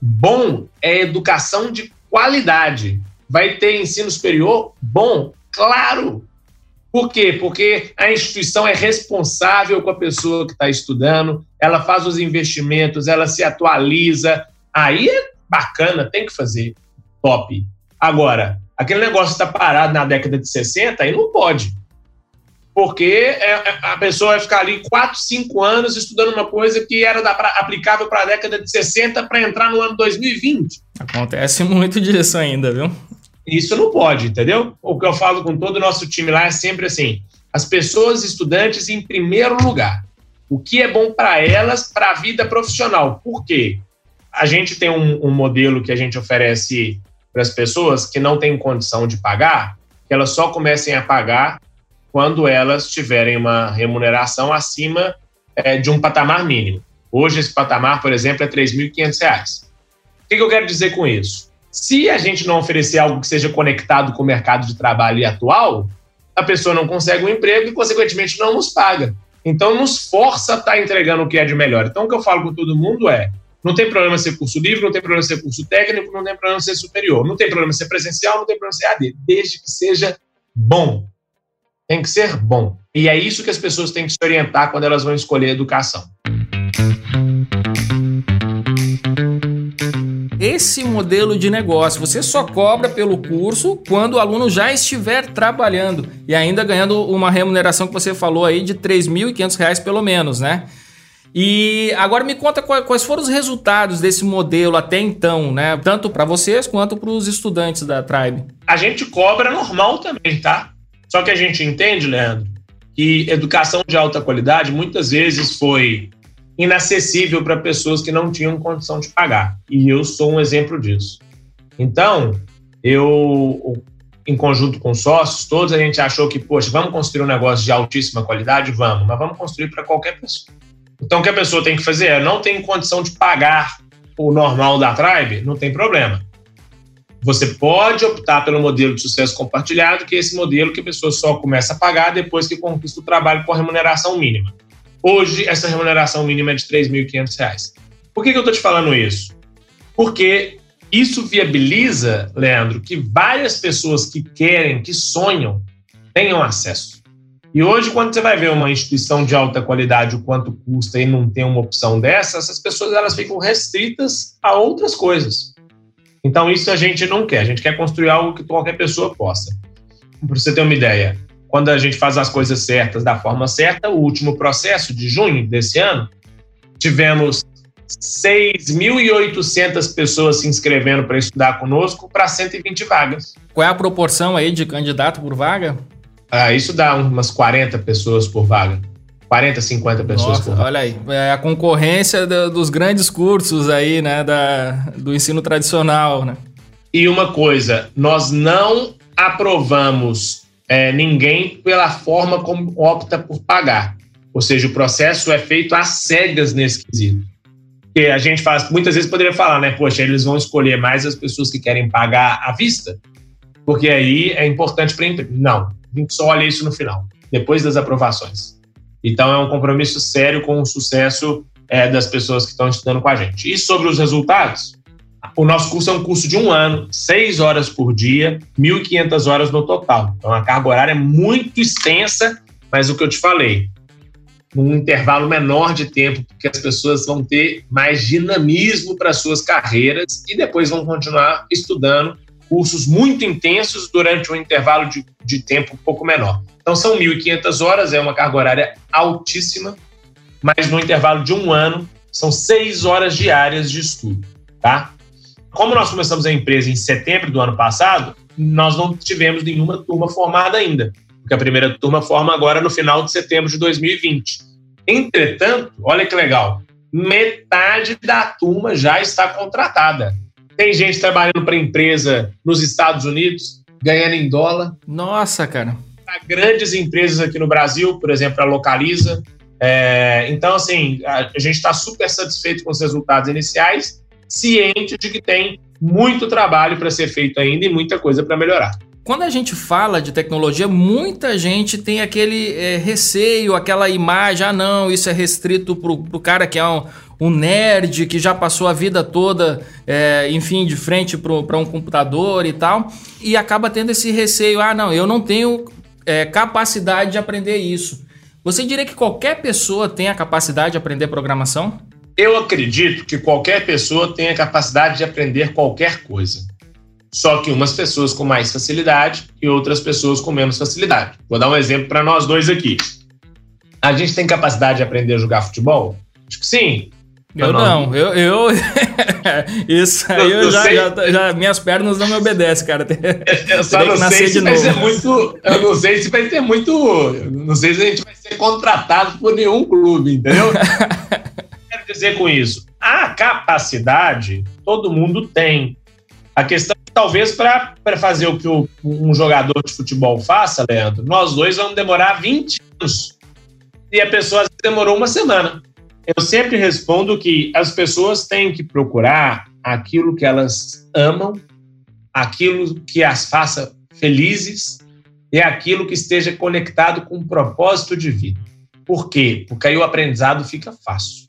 Bom é educação de qualidade. Vai ter ensino superior? Bom, claro. Por quê? Porque a instituição é responsável com a pessoa que está estudando, ela faz os investimentos, ela se atualiza. Aí é bacana, tem que fazer. Top. Agora, aquele negócio está parado na década de 60, aí não pode porque é, é, a pessoa vai ficar ali 4, 5 anos estudando uma coisa que era da, aplicável para a década de 60 para entrar no ano 2020. Acontece muito disso ainda, viu? Isso não pode, entendeu? O que eu falo com todo o nosso time lá é sempre assim: as pessoas estudantes em primeiro lugar. O que é bom para elas, para a vida profissional. Por quê? A gente tem um, um modelo que a gente oferece para as pessoas que não têm condição de pagar, que elas só comecem a pagar quando elas tiverem uma remuneração acima é, de um patamar mínimo. Hoje, esse patamar, por exemplo, é R$ 3.500. O que, eu quero dizer com isso? Se a gente não oferecer algo que seja conectado com o mercado de trabalho atual, a pessoa não consegue um emprego e, consequentemente, não nos paga. Então, nos força a estar tá entregando o que é de melhor. Então, o que eu falo com todo mundo é: não tem problema ser curso livre, não tem problema ser curso técnico, não tem problema ser superior, não tem problema ser presencial, não tem problema ser AD, desde que seja bom tem que ser bom. E é isso que as pessoas têm que se orientar quando elas vão escolher educação. esse modelo de negócio. Você só cobra pelo curso quando o aluno já estiver trabalhando e ainda ganhando uma remuneração que você falou aí de R$ 3.500 pelo menos, né? E agora me conta quais foram os resultados desse modelo até então, né? Tanto para vocês quanto para os estudantes da Tribe. A gente cobra normal também, tá? Só que a gente entende, Leandro, que educação de alta qualidade muitas vezes foi inacessível para pessoas que não tinham condição de pagar. E eu sou um exemplo disso. Então, eu, em conjunto com sócios, todos a gente achou que, poxa, vamos construir um negócio de altíssima qualidade? Vamos, mas vamos construir para qualquer pessoa. Então, o que a pessoa tem que fazer é, não tem condição de pagar o normal da Tribe? Não tem problema. Você pode optar pelo modelo de sucesso compartilhado, que é esse modelo que a pessoa só começa a pagar depois que conquista o trabalho com a remuneração mínima. Hoje, essa remuneração mínima é de R$ 3.500. Por que, que eu estou te falando isso? Porque isso viabiliza, Leandro, que várias pessoas que querem, que sonham, tenham acesso. E hoje, quando você vai ver uma instituição de alta qualidade, o quanto custa e não tem uma opção dessa, essas pessoas elas ficam restritas a outras coisas. Então, isso a gente não quer. A gente quer construir algo que qualquer pessoa possa. Para você ter uma ideia, quando a gente faz as coisas certas da forma certa, o último processo de junho desse ano, tivemos 6.800 pessoas se inscrevendo para estudar conosco para 120 vagas. Qual é a proporção aí de candidato por vaga? Ah, isso dá umas 40 pessoas por vaga. 40, 50 pessoas Nossa, por. Olha aí, é a concorrência do, dos grandes cursos aí, né, da, do ensino tradicional, né? E uma coisa, nós não aprovamos é, ninguém pela forma como opta por pagar. Ou seja, o processo é feito às cegas nesse quesito. Porque a gente faz, muitas vezes poderia falar, né? Poxa, eles vão escolher mais as pessoas que querem pagar à vista, porque aí é importante para a empresa. Não, a gente só olha isso no final, depois das aprovações. Então é um compromisso sério com o sucesso é, das pessoas que estão estudando com a gente. E sobre os resultados, o nosso curso é um curso de um ano, seis horas por dia, 1.500 horas no total. Então a carga horária é muito extensa, mas o que eu te falei, num intervalo menor de tempo, porque as pessoas vão ter mais dinamismo para suas carreiras e depois vão continuar estudando cursos muito intensos durante um intervalo de, de tempo um pouco menor. Então, são 1.500 horas, é uma carga horária altíssima, mas no intervalo de um ano, são seis horas diárias de estudo, tá? Como nós começamos a empresa em setembro do ano passado, nós não tivemos nenhuma turma formada ainda, porque a primeira turma forma agora no final de setembro de 2020. Entretanto, olha que legal, metade da turma já está contratada. Tem gente trabalhando para empresa nos Estados Unidos, ganhando em dólar. Nossa, cara. Para grandes empresas aqui no Brasil, por exemplo, a Localiza. É, então, assim, a, a gente está super satisfeito com os resultados iniciais, ciente de que tem muito trabalho para ser feito ainda e muita coisa para melhorar. Quando a gente fala de tecnologia, muita gente tem aquele é, receio, aquela imagem, ah não, isso é restrito para o cara que é um, um, nerd, que já passou a vida toda, é, enfim, de frente para um computador e tal, e acaba tendo esse receio, ah não, eu não tenho é, capacidade de aprender isso. Você diria que qualquer pessoa tem a capacidade de aprender programação? Eu acredito que qualquer pessoa tem a capacidade de aprender qualquer coisa. Só que umas pessoas com mais facilidade e outras pessoas com menos facilidade. Vou dar um exemplo para nós dois aqui. A gente tem capacidade de aprender a jogar futebol? Acho que sim. Eu não, eu, eu isso aí eu, eu já, já, já, minhas pernas não me obedecem, cara. Eu só não sei se vai novo. ser muito, eu não sei se vai ter muito, não sei se a gente vai ser contratado por nenhum clube, entendeu? Quero dizer com isso, a capacidade todo mundo tem. A questão é talvez para fazer o que o, um jogador de futebol faça, Leandro, nós dois vamos demorar 20 anos. E a pessoa demorou uma semana. Eu sempre respondo que as pessoas têm que procurar aquilo que elas amam, aquilo que as faça felizes e aquilo que esteja conectado com um propósito de vida. Por quê? Porque aí o aprendizado fica fácil.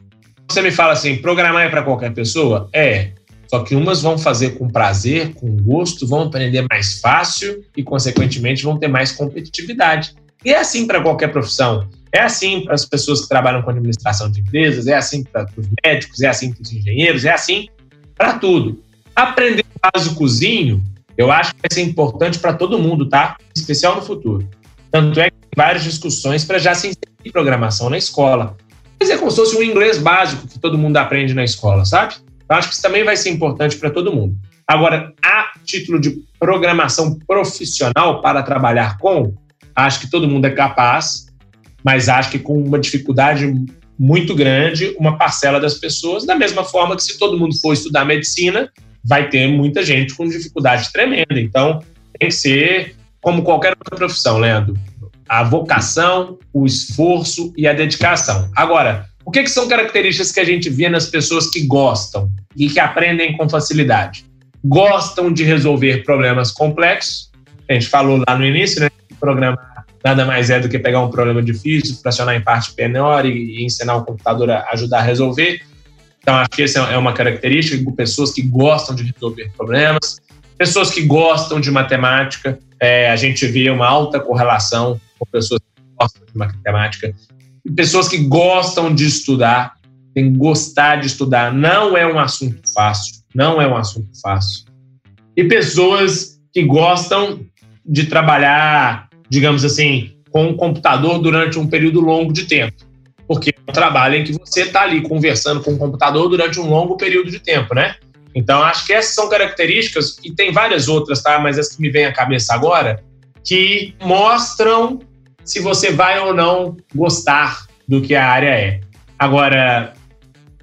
Você me fala assim, programar é para qualquer pessoa? É. Só que umas vão fazer com prazer, com gosto, vão aprender mais fácil e, consequentemente, vão ter mais competitividade. E é assim para qualquer profissão. É assim para as pessoas que trabalham com administração de empresas, é assim para os médicos, é assim para os engenheiros, é assim para tudo. Aprender básicozinho, eu acho que vai ser importante para todo mundo, tá? Em especial no futuro. Tanto é que tem várias discussões para já se inserir programação na escola. Mas é como se fosse um inglês básico que todo mundo aprende na escola, sabe? Eu acho que isso também vai ser importante para todo mundo. Agora, a título de programação profissional para trabalhar com, acho que todo mundo é capaz, mas acho que com uma dificuldade muito grande, uma parcela das pessoas, da mesma forma que se todo mundo for estudar medicina, vai ter muita gente com dificuldade tremenda. Então, tem que ser como qualquer outra profissão, Leandro. A vocação, o esforço e a dedicação. Agora, o que, que são características que a gente vê nas pessoas que gostam e que aprendem com facilidade? Gostam de resolver problemas complexos. A gente falou lá no início, né? Programa nada mais é do que pegar um problema difícil, fracionar em parte menor e, e ensinar o computador a ajudar a resolver. Então, acho que essa é uma característica de pessoas que gostam de resolver problemas, pessoas que gostam de matemática. É, a gente vê uma alta correlação com pessoas que gostam de matemática, e pessoas que gostam de estudar, tem que gostar de estudar. Não é um assunto fácil, não é um assunto fácil. E pessoas que gostam de trabalhar, digamos assim, com o computador durante um período longo de tempo porque é um trabalho em que você está ali conversando com o computador durante um longo período de tempo, né? Então, acho que essas são características, e tem várias outras, tá? Mas as que me vêm à cabeça agora, que mostram se você vai ou não gostar do que a área é. Agora,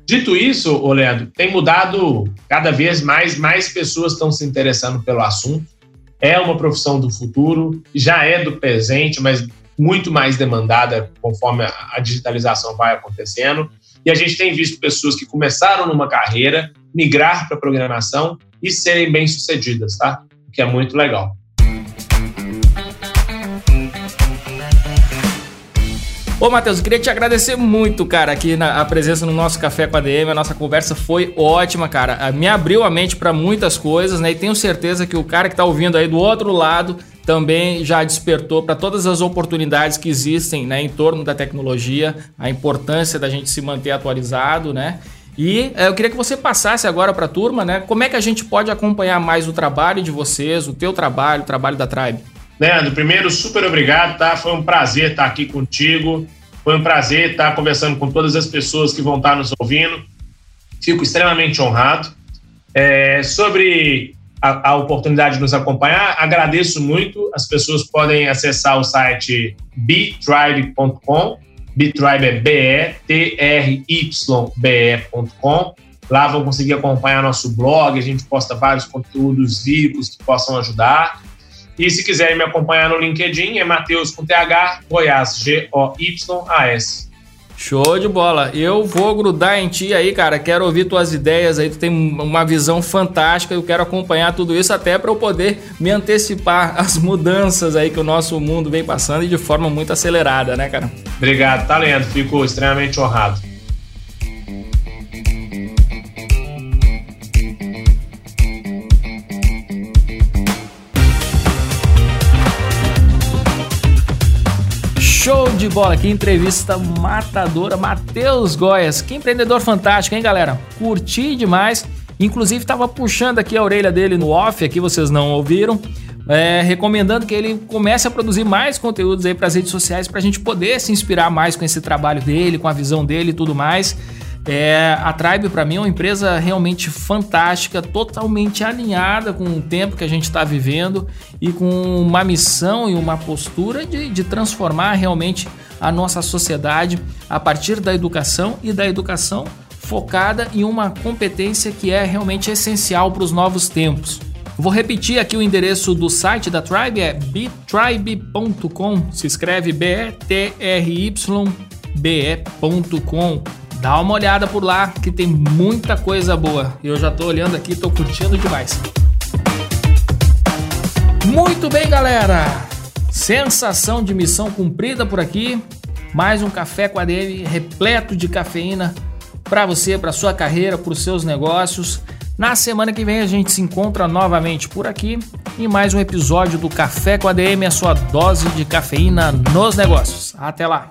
dito isso, Leandro, tem mudado cada vez mais, mais pessoas estão se interessando pelo assunto. É uma profissão do futuro, já é do presente, mas muito mais demandada conforme a digitalização vai acontecendo. E a gente tem visto pessoas que começaram numa carreira migrar para programação e serem bem-sucedidas, tá? O que é muito legal. Ô, Matheus, queria te agradecer muito, cara, aqui na a presença no nosso Café com a DM. A nossa conversa foi ótima, cara. Me abriu a mente para muitas coisas, né? E tenho certeza que o cara que tá ouvindo aí do outro lado também já despertou para todas as oportunidades que existem né, em torno da tecnologia, a importância da gente se manter atualizado, né? E é, eu queria que você passasse agora para a turma, né? Como é que a gente pode acompanhar mais o trabalho de vocês, o teu trabalho, o trabalho da Tribe? Leandro, primeiro, super obrigado, tá? Foi um prazer estar aqui contigo. Foi um prazer estar conversando com todas as pessoas que vão estar nos ouvindo. Fico extremamente honrado. É, sobre a, a, oportunidade de nos acompanhar. Agradeço muito. As pessoas podem acessar o site bitribe.com. Bitribe é B-E-T-R-Y-B-E.com. Lá vão conseguir acompanhar nosso blog. A gente posta vários conteúdos ricos que possam ajudar. E se quiserem me acompanhar no LinkedIn, é Matheus com TH, Goiás, G-O-Y-A-S. Show de bola. Eu vou grudar em ti aí, cara. Quero ouvir tuas ideias aí. Tu tem uma visão fantástica. Eu quero acompanhar tudo isso até para eu poder me antecipar às mudanças aí que o nosso mundo vem passando e de forma muito acelerada, né, cara? Obrigado, talento. Fico extremamente honrado. Show de bola, que entrevista matadora. Matheus Goias, que empreendedor fantástico, hein, galera? Curti demais. Inclusive, estava puxando aqui a orelha dele no off, aqui vocês não ouviram. É, recomendando que ele comece a produzir mais conteúdos aí para as redes sociais para a gente poder se inspirar mais com esse trabalho dele, com a visão dele e tudo mais. É, a Tribe, para mim, é uma empresa realmente fantástica, totalmente alinhada com o tempo que a gente está vivendo e com uma missão e uma postura de, de transformar realmente a nossa sociedade a partir da educação e da educação focada em uma competência que é realmente essencial para os novos tempos. Vou repetir aqui o endereço do site da Tribe, é bitribe.com, se escreve B-E-T-R-Y-B-E.com. Dá uma olhada por lá que tem muita coisa boa. Eu já tô olhando aqui, tô curtindo demais. Muito bem, galera. Sensação de missão cumprida por aqui. Mais um café com a DM repleto de cafeína para você, para sua carreira, para os seus negócios. Na semana que vem a gente se encontra novamente por aqui em mais um episódio do Café com a DM, a sua dose de cafeína nos negócios. Até lá.